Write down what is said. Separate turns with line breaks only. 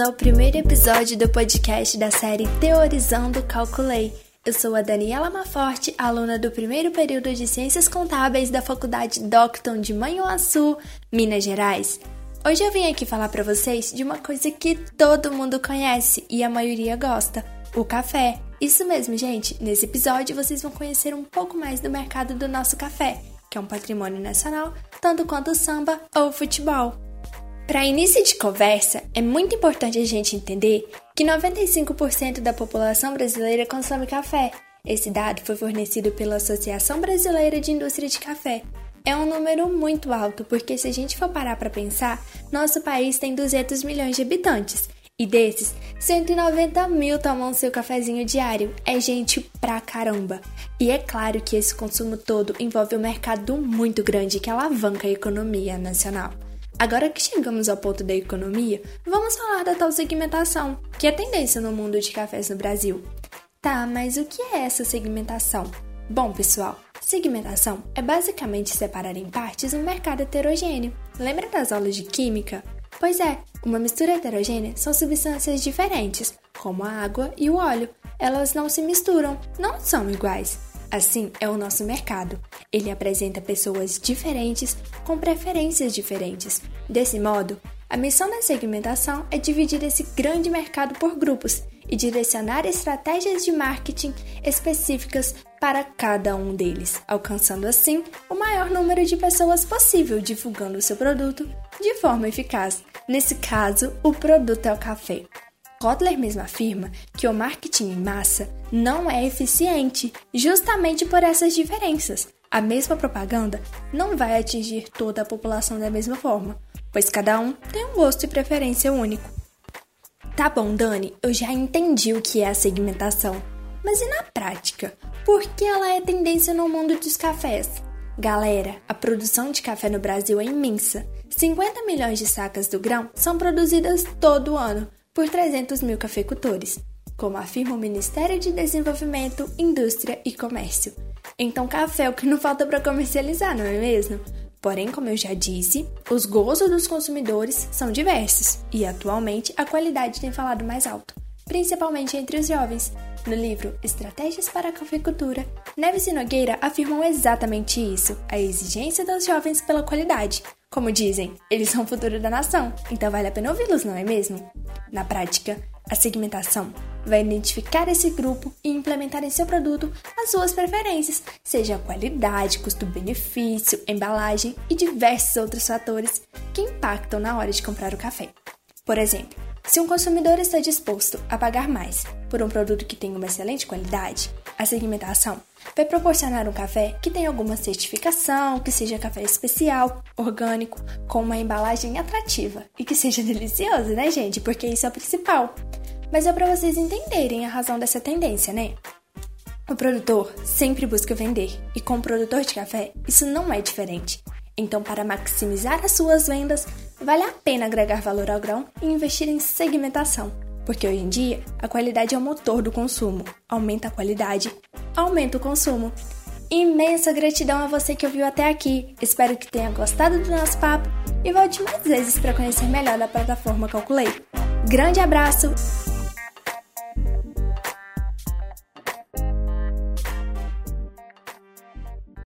ao primeiro episódio do podcast da série Teorizando Calculei. Eu sou a Daniela Maforte, aluna do primeiro período de Ciências Contábeis da Faculdade Docton de Manhuaçu, Minas Gerais. Hoje eu vim aqui falar para vocês de uma coisa que todo mundo conhece e a maioria gosta: o café. Isso mesmo, gente. Nesse episódio vocês vão conhecer um pouco mais do mercado do nosso café, que é um patrimônio nacional, tanto quanto o samba ou o futebol. Para início de conversa, é muito importante a gente entender que 95% da população brasileira consome café. Esse dado foi fornecido pela Associação Brasileira de Indústria de Café. É um número muito alto, porque se a gente for parar para pensar, nosso país tem 200 milhões de habitantes. E desses, 190 mil tomam seu cafezinho diário. É gente pra caramba. E é claro que esse consumo todo envolve um mercado muito grande que alavanca a economia nacional. Agora que chegamos ao ponto da economia, vamos falar da tal segmentação, que é tendência no mundo de cafés no Brasil. Tá, mas o que é essa segmentação? Bom, pessoal, segmentação é basicamente separar em partes um mercado heterogêneo. Lembra das aulas de química? Pois é, uma mistura heterogênea são substâncias diferentes, como a água e o óleo. Elas não se misturam, não são iguais. Assim é o nosso mercado. Ele apresenta pessoas diferentes com preferências diferentes. Desse modo, a missão da segmentação é dividir esse grande mercado por grupos e direcionar estratégias de marketing específicas para cada um deles, alcançando assim o maior número de pessoas possível divulgando o seu produto de forma eficaz. Nesse caso, o produto é o café. Kotler mesmo afirma que o marketing em massa não é eficiente, justamente por essas diferenças. A mesma propaganda não vai atingir toda a população da mesma forma, pois cada um tem um gosto e preferência único. Tá bom, Dani, eu já entendi o que é a segmentação, mas e na prática? Por que ela é tendência no mundo dos cafés? Galera, a produção de café no Brasil é imensa. 50 milhões de sacas do grão são produzidas todo ano, por 300 mil cafeicultores, como afirma o Ministério de Desenvolvimento, Indústria e Comércio. Então, café é o que não falta para comercializar, não é mesmo? Porém, como eu já disse, os gostos dos consumidores são diversos e atualmente a qualidade tem falado mais alto, principalmente entre os jovens. No livro Estratégias para a Cafeicultura, Neves e Nogueira afirmam exatamente isso: a exigência dos jovens pela qualidade. Como dizem, eles são o futuro da nação, então vale a pena ouvi-los, não é mesmo? Na prática, a segmentação vai identificar esse grupo e implementar em seu produto as suas preferências, seja qualidade, custo-benefício, embalagem e diversos outros fatores que impactam na hora de comprar o café. Por exemplo, se um consumidor está disposto a pagar mais por um produto que tem uma excelente qualidade, a segmentação vai proporcionar um café que tenha alguma certificação, que seja café especial, orgânico, com uma embalagem atrativa e que seja delicioso, né, gente? Porque isso é o principal. Mas é para vocês entenderem a razão dessa tendência, né? O produtor sempre busca vender e com o produtor de café isso não é diferente. Então, para maximizar as suas vendas, vale a pena agregar valor ao grão e investir em segmentação, porque hoje em dia a qualidade é o motor do consumo. Aumenta a qualidade, aumenta o consumo. Imensa gratidão a você que ouviu até aqui. Espero que tenha gostado do nosso papo e volte mais vezes para conhecer melhor da plataforma Calculei. Grande abraço